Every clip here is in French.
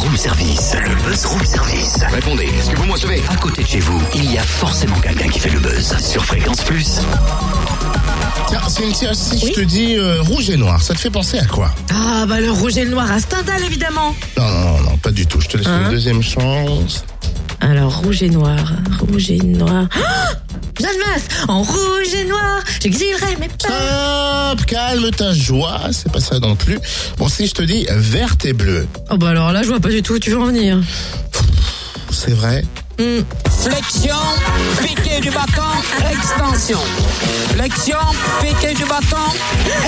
room service. Le buzz room service. Répondez, est-ce que vous me recevez? À côté de chez vous, il y a forcément quelqu'un qui fait le buzz. Sur Fréquence Plus. Tiens, Cynthia, si je te dis euh, rouge et noir, ça te fait penser à quoi? Ah bah le rouge et le noir à Stendhal évidemment. Non, non, non, pas du tout. Je te laisse Hein une deuxième chance. Alors rouge et noir, rouge et noir. Ah Jeanne Masse, en rouge et noir, j'exilerai mes peurs. Stop, calme ta joie, c'est pas ça non plus. Bon, si je te dis verte et bleue, Oh bah alors là je vois pas du tout où tu veux en venir. c'est vrai Hmm. Flexion, piqué du bâton, extension. Flexion, piqué du bâton,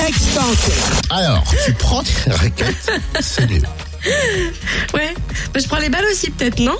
extension. Alors, tu prends tes raquettes, c'est mieux. Ouais, bah, je prends les balles aussi peut-être, non?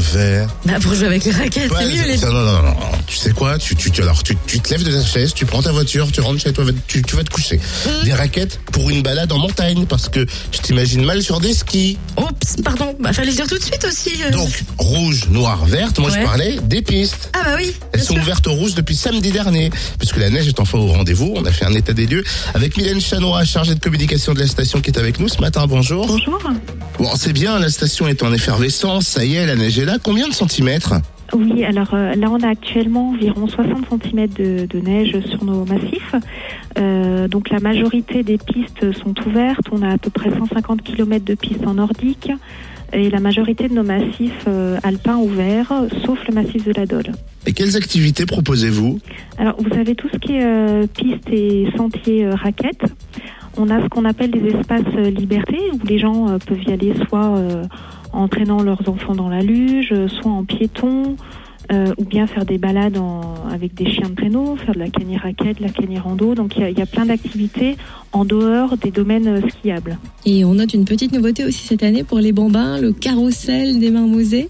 Faire Bah pour jouer avec les raquettes, c'est Ouais, mieux les... non, non, non, non, tu sais quoi tu, tu, tu- alors, tu, tu te lèves de ta chaise, tu prends ta voiture, tu rentres chez toi, tu, tu vas te coucher. Mm. Des raquettes pour une balade en montagne, parce que je t'imagine mal sur des skis. Oups, pardon, bah fallait le dire tout de suite aussi. euh. Donc, rouge, noir, verte, moi je parlais des pistes. Ah bah oui, Elles sont sûr. ouvertes au rouge depuis samedi dernier, puisque la neige est enfin au rendez-vous. On a fait un état des lieux avec Mylène Chanois, chargée de communication de la station, qui est avec nous ce matin. Bonjour. Bonjour. Bon, c'est bien, la station est en effervescence. Ça y est, la neige est là. Combien de centimètres Oui, alors euh, là, on a actuellement environ 60 cm de, de neige sur nos massifs. Euh, donc la majorité des pistes sont ouvertes. On a à peu près 150 km de pistes en nordique et la majorité de nos massifs euh, alpins ouverts, sauf le massif de la Dole. Et quelles activités proposez-vous Alors, vous avez tout ce qui est pistes et sentiers raquettes. On a ce qu'on appelle des espaces liberté où les gens peuvent y aller soit en traînant leurs enfants dans la luge, euh, soit en piéton, euh, ou bien faire des balades avec des chiens de traîneau, faire de la cani raquette, de la cani rando. Donc, il y y a plein d'activités en dehors des domaines euh, skiables. Et on note une petite nouveauté aussi cette année pour les bambins, le carrousel des marmousets.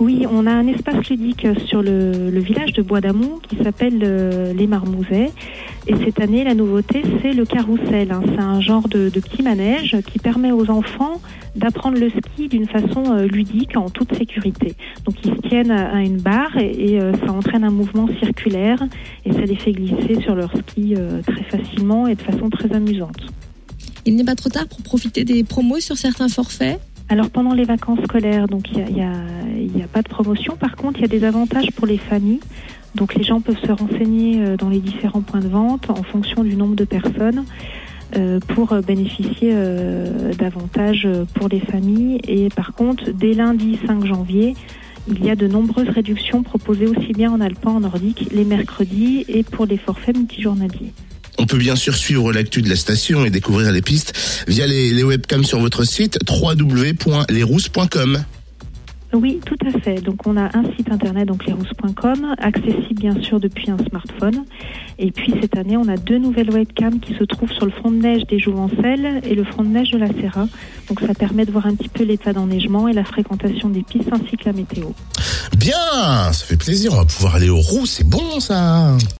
Oui, on a un espace ludique sur le, village de Bois d'Amont qui s'appelle euh, les Marmousets. Et cette année, la nouveauté, c'est le carrousel. hein. C'est un genre de, petit manège qui permet aux enfants d'apprendre le ski d'une façon euh, ludique, en toute sécurité. Donc, ils se tiennent à, une barre et, euh, ça entraîne un mouvement circulaire et ça les fait glisser sur leur ski très facilement et de façon très amusante. Il n'est pas trop tard pour profiter des promos sur certains forfaits? Alors pendant les vacances scolaires, donc il n'y a, a- pas de promotion. Par contre, il y a des avantages pour les familles. Donc les gens peuvent se renseigner euh, dans les différents points de vente en fonction du nombre de personnes euh, pour euh, bénéficier d'avantages pour les familles. Et par contre, dès lundi 5 janvier, il y a de nombreuses réductions proposées aussi bien en alpin, en nordique, les mercredis et pour les forfaits multijournaliers. On peut bien sûr suivre l'actu de la station et découvrir les pistes via les, les webcams sur votre site www.lesrousses.com. Oui, tout à fait. Donc on a un site internet, donc lesrousses.com, accessible bien sûr depuis un smartphone. Et puis cette année, on a deux nouvelles webcams qui se trouvent sur le front de neige des Jouvencelles et le front de neige de la Serra. Donc ça permet de voir un petit peu l'état d'enneigement et la fréquentation des pistes ainsi que la météo. Bien, ça fait plaisir, on va pouvoir aller aux roues, c'est bon ça